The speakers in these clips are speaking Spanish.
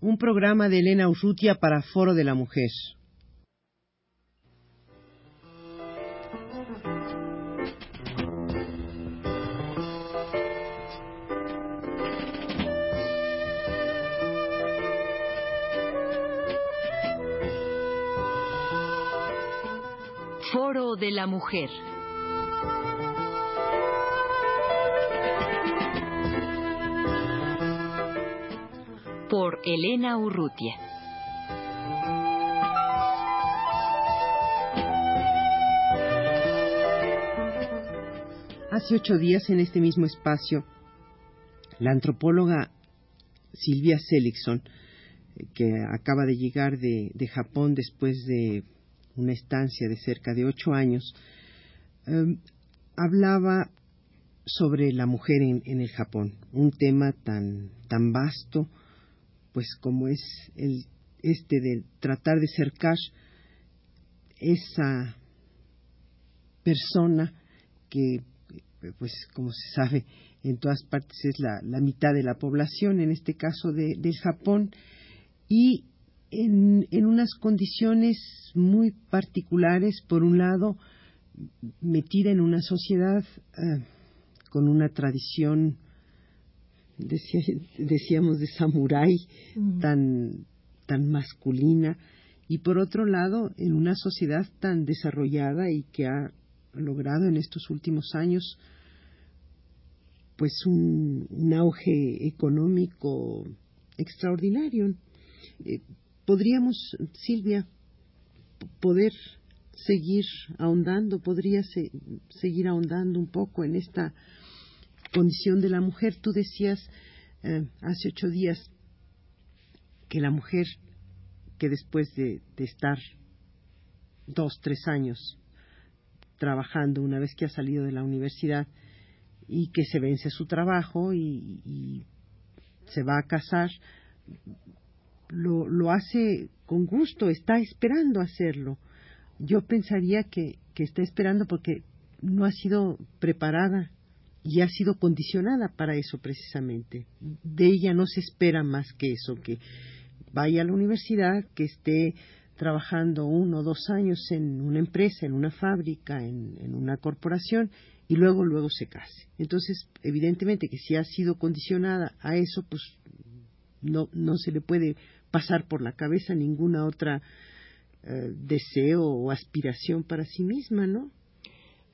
Un programa de Elena Urrutia para Foro de la Mujer. Foro de la Mujer. Por Elena Urrutia. Hace ocho días en este mismo espacio, la antropóloga Silvia Seligson, que acaba de llegar de, de Japón después de una estancia de cerca de ocho años, em, hablaba sobre la mujer en, el Japón, un tema tan, tan vasto, pues como es el, este de tratar de cercar esa persona que, pues como se sabe, en todas partes es la, la mitad de la población, en este caso de, Japón, y en, en unas condiciones muy particulares, por un lado, metida en una sociedad eh, con una tradición, decíamos, de samurái tan, tan masculina, y por otro lado, en una sociedad tan desarrollada y que ha logrado en estos últimos años pues un, un auge económico extraordinario. Eh, podríamos, Silvia, poder seguir ahondando, podría seguir ahondando un poco en esta condición de la mujer. Tú decías eh, hace ocho días que la mujer que después de, estar dos, tres años trabajando una vez que ha salido de la universidad y que se vence su trabajo y se va a casar, lo, lo hace con gusto, está esperando hacerlo. Yo pensaría que, que está esperando porque no ha sido preparada y ha sido condicionada para eso precisamente. De ella no se espera más que eso, que vaya a la universidad, que esté trabajando uno o dos años en una empresa, en una fábrica, en, una corporación y luego luego se case. Entonces, evidentemente que si ha sido condicionada a eso, pues no, no se le puede pasar por la cabeza ninguna otra eh, deseo o aspiración para sí misma, ¿no?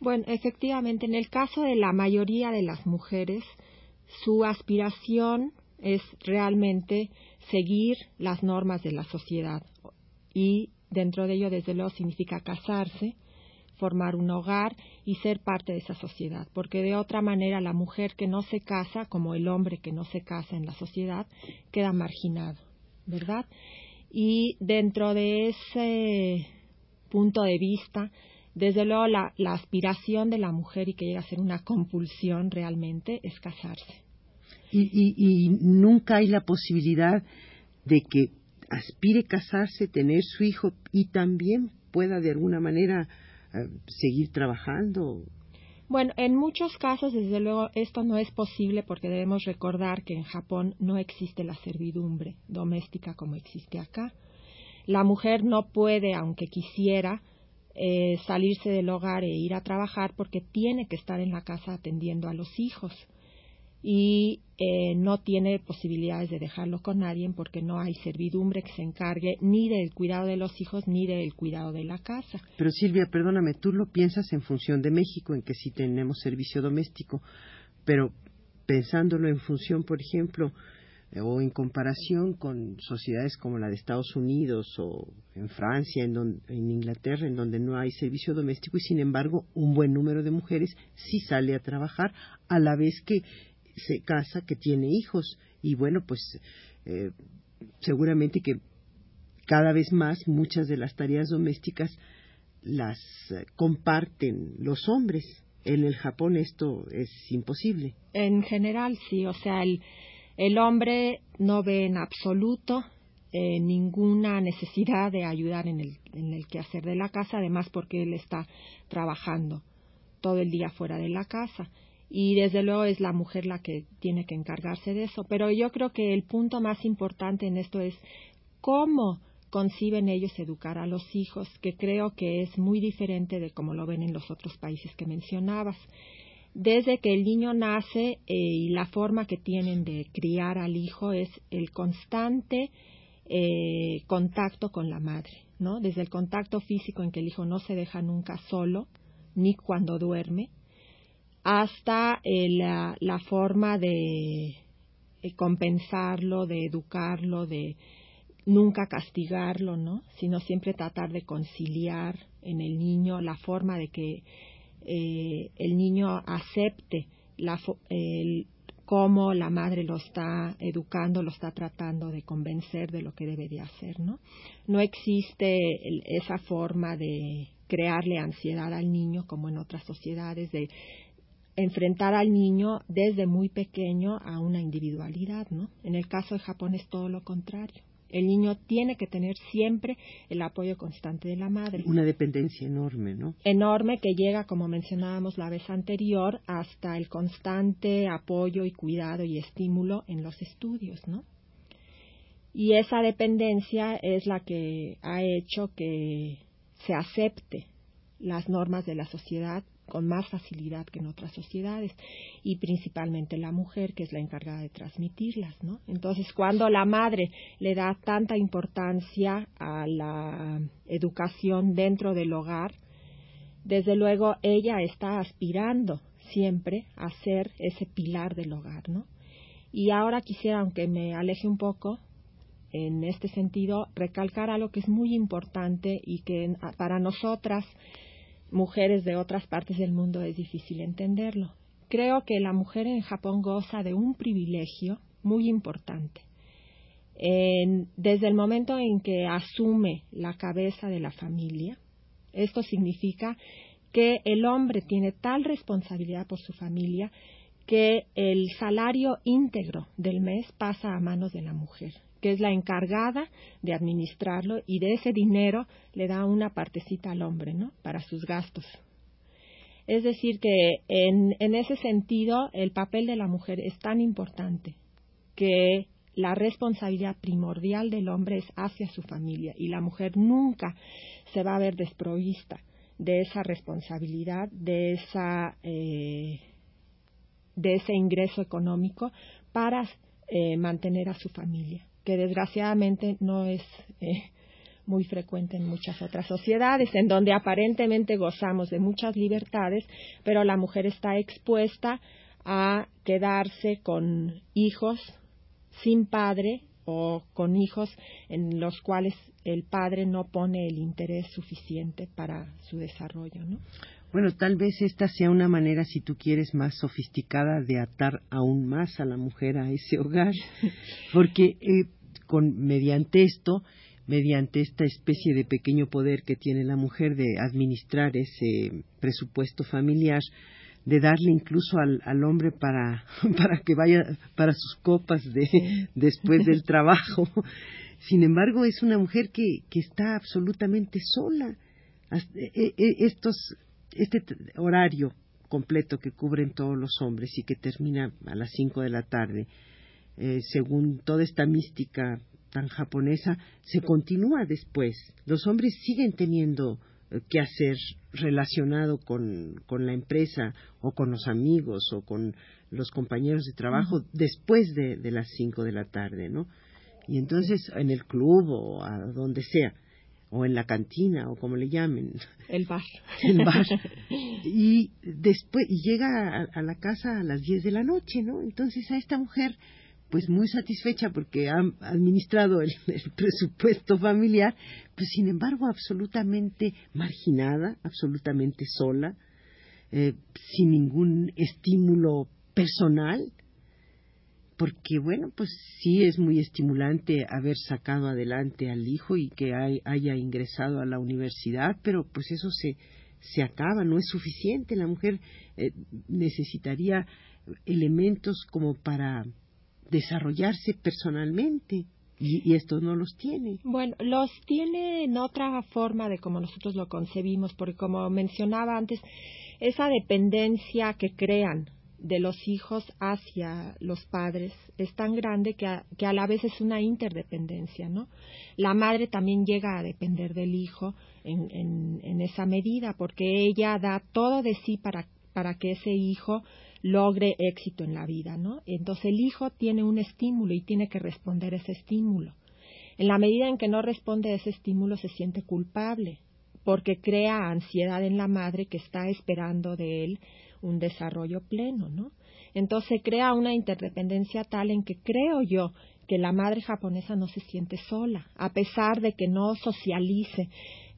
Bueno, efectivamente, en el caso de la mayoría de las mujeres, su aspiración es realmente seguir las normas de la sociedad y dentro de ello, desde luego, significa casarse, formar un hogar y ser parte de esa sociedad, porque de otra manera la mujer que no se casa, como el hombre que no se casa en la sociedad, queda marginado. ¿verdad? Y dentro de ese punto de vista, desde luego la, aspiración de la mujer y que llega a ser una compulsión realmente es casarse. Y, nunca hay la posibilidad de que aspire casarse, tener su hijo y también pueda de alguna manera eh, seguir trabajando bueno, en muchos casos, desde luego, esto no es posible porque debemos recordar que en Japón no existe la servidumbre doméstica como existe acá. La mujer no puede, aunque quisiera, eh, salirse del hogar e ir a trabajar porque tiene que estar en la casa atendiendo a los hijos y eh, no tiene posibilidades de dejarlo con nadie porque no hay servidumbre que se encargue ni del cuidado de los hijos ni del cuidado de la casa. Pero Silvia, perdóname, tú lo piensas en función de México, en que sí tenemos servicio doméstico, pero pensándolo en función, por ejemplo, o en comparación con sociedades como la de Estados Unidos o en Francia, en, en Inglaterra, en donde no hay servicio doméstico y sin embargo un buen número de mujeres sí sale a trabajar a la vez que se casa, que tiene hijos y bueno, pues eh, seguramente que cada vez más muchas de las tareas domésticas las eh, comparten los hombres. En el Japón esto es imposible. En general sí, o sea, el, el hombre no ve en absoluto eh, ninguna necesidad de ayudar en el, en el quehacer de la casa, además porque él está trabajando todo el día fuera de la casa y desde luego es la mujer la que tiene que encargarse de eso. Pero yo creo que el punto más importante en esto es cómo conciben ellos educar a los hijos, que creo que es muy diferente de como lo ven en los otros países que mencionabas. Desde que el niño nace eh, y la forma que tienen de criar al hijo es el constante eh, contacto con la madre, ¿no? Desde el contacto físico en que el hijo no se deja nunca solo, ni cuando duerme, hasta eh, la, forma de compensarlo, de educarlo, de nunca castigarlo, ¿no? Sino siempre tratar de conciliar en el niño la forma de que eh, el niño acepte la, el, cómo la madre lo está educando, lo está tratando de convencer de lo que debe de hacer, ¿no? No existe esa forma de crearle ansiedad al niño como en otras sociedades de enfrentar al niño desde muy pequeño a una individualidad, ¿no? En el caso de Japón es todo lo contrario. El niño tiene que tener siempre el apoyo constante de la madre. Una dependencia enorme, ¿no? Enorme que llega, como mencionábamos la vez anterior, hasta el constante apoyo y cuidado y estímulo en los estudios, ¿no? Y esa dependencia es la que ha hecho que se acepte las normas de la sociedad con más facilidad que en otras sociedades y principalmente la mujer que es la encargada de transmitirlas, ¿no? Entonces, cuando la madre le da tanta importancia a la educación dentro del hogar, desde luego ella está aspirando siempre a ser ese pilar del hogar, ¿no? Y ahora quisiera, aunque me aleje un poco, en este sentido, recalcar algo que es muy importante y que para nosotras mujeres de otras partes del mundo es difícil entenderlo. Creo que la mujer en Japón goza de un privilegio muy importante. desde el momento en que asume la cabeza de la familia, esto significa que el hombre tiene tal responsabilidad por su familia que el salario íntegro del mes pasa a manos de la mujer que es la encargada de administrarlo y de ese dinero le da una partecita al hombre, ¿no? Para sus gastos. Es decir, que en, en ese sentido el papel de la mujer es tan importante que la responsabilidad primordial del hombre es hacia su familia y la mujer nunca se va a ver desprovista de esa responsabilidad, de, esa, eh, de ese ingreso económico para eh, mantener a su familia que desgraciadamente no es eh, muy frecuente en muchas otras sociedades, en donde aparentemente gozamos de muchas libertades, pero la mujer está expuesta a quedarse con hijos sin padre o con hijos en los cuales el padre no pone el interés suficiente para su desarrollo, ¿no? Bueno, tal vez esta sea una manera, si tú quieres, más sofisticada de atar aún más a la mujer a ese hogar, porque eh, con, mediante esto, mediante esta especie de pequeño poder que tiene la mujer de administrar ese presupuesto familiar, de darle incluso al, al hombre para, para que vaya para sus copas de, después del trabajo. Sin embargo, es una mujer que, que está absolutamente sola. E, e, estos este horario completo que cubren todos los hombres y que termina a las cinco de la tarde, eh, según toda esta mística tan japonesa, se continúa después. Los hombres siguen teniendo eh, que hacer relacionado con, con, la empresa o con los amigos o con los compañeros de trabajo después de, de las cinco de la tarde, ¿no? Y entonces en el club o a donde sea o en la cantina o como le llamen. El bar. El bar. Y después y llega a, la casa a las 10 de la noche, ¿no? Entonces a esta mujer pues muy satisfecha porque ha administrado el, presupuesto familiar, pues sin embargo absolutamente marginada, absolutamente sola, eh, sin ningún estímulo personal, porque bueno, pues sí es muy estimulante haber sacado adelante al hijo y que haya ingresado a la universidad, pero pues eso se, se acaba, no es suficiente. La mujer eh, necesitaría elementos como para desarrollarse personalmente. Y, y, esto no los tiene. Bueno, los tiene en otra forma de como nosotros lo concebimos, porque como mencionaba antes, esa dependencia que crean de los hijos hacia los padres es tan grande que a, que a la vez es una interdependencia, ¿no? La madre también llega a depender del hijo en, en, en esa medida, porque ella da todo de sí para, para que ese hijo logre éxito en la vida, ¿no? Entonces el hijo tiene un estímulo y tiene que responder ese estímulo. En la medida en que no responde a ese estímulo se siente culpable, porque crea ansiedad en la madre que está esperando de él un desarrollo pleno, ¿no? Entonces crea una interdependencia tal en que creo yo que la madre japonesa no se siente sola, a pesar de que no socialice,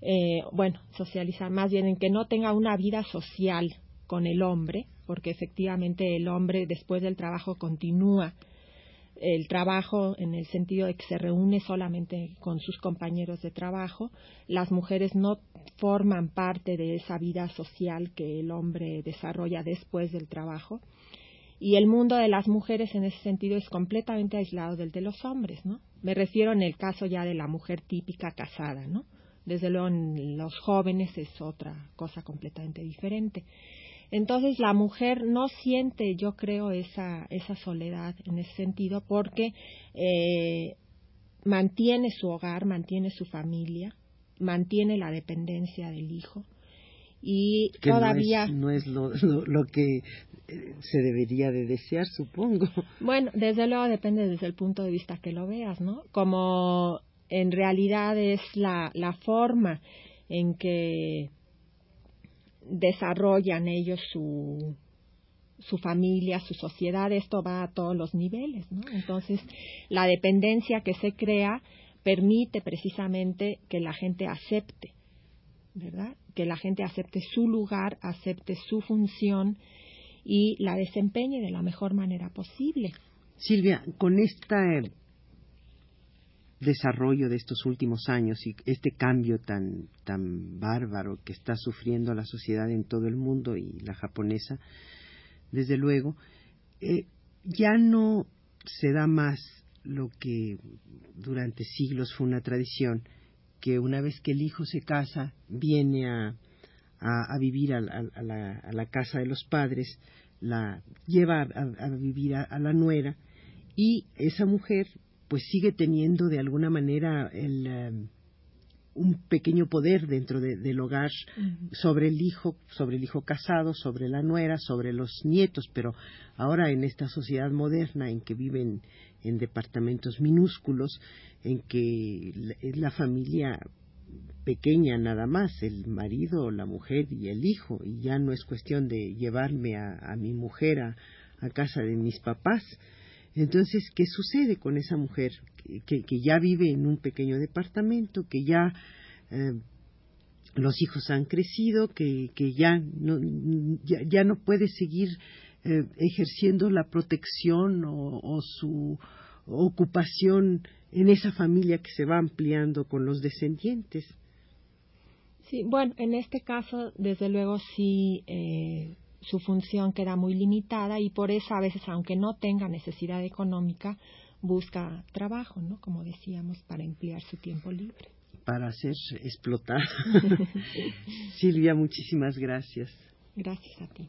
eh, bueno, socializar más bien en que no tenga una vida social con el hombre, porque efectivamente el hombre después del trabajo continúa el trabajo en el sentido de que se reúne solamente con sus compañeros de trabajo. Las mujeres no forman parte de esa vida social que el hombre desarrolla después del trabajo. Y el mundo de las mujeres en ese sentido es completamente aislado del de los hombres, ¿no? Me refiero en el caso ya de la mujer típica casada, ¿no? Desde luego en los jóvenes es otra cosa completamente diferente. Entonces la mujer no siente, yo creo, esa, esa soledad en ese sentido porque eh, mantiene su hogar, mantiene su familia, mantiene la dependencia del hijo y todavía no es, lo, lo, que eh, se debería de desear, supongo. Bueno, desde luego depende desde el punto de vista que lo veas, ¿no? Como en realidad es la, la forma en que desarrollan ellos su, su familia, su sociedad, esto va a todos los niveles, ¿no? Entonces, la dependencia que se crea permite precisamente que la gente acepte, ¿verdad? Que la gente acepte su lugar, acepte su función y la desempeñe de la mejor manera posible. Silvia, con esta desarrollo de estos últimos años y este cambio tan, tan bárbaro que está sufriendo la sociedad en todo el mundo y la japonesa, desde luego, eh, ya no se da más lo que durante siglos fue una tradición, que una vez que el hijo se casa, viene a, a, vivir a, la, a, la, casa de los padres, la lleva a, vivir a la nuera, y esa mujer pues sigue teniendo de alguna manera el, em, un pequeño poder dentro del hogar sobre el hijo, sobre el hijo casado, sobre la nuera, sobre los nietos, pero ahora en esta sociedad moderna en que viven en departamentos minúsculos, en que es la familia pequeña nada más, el marido, la mujer y el hijo, y ya no es cuestión de llevarme a, mi mujer a casa de mis papás, entonces, ¿qué sucede con esa mujer que, ya vive en un pequeño departamento, que ya eh, los hijos han crecido, que, ya, no, ya, no puede seguir eh, ejerciendo la protección o, su ocupación en esa familia que se va ampliando con los descendientes? Sí, bueno, en este caso, desde luego, sí eh, su función queda muy limitada y por eso a veces, aunque no tenga necesidad económica, busca trabajo, ¿no? Como decíamos, para emplear su tiempo libre. Para ser explotada. Silvia, muchísimas gracias. Gracias a ti.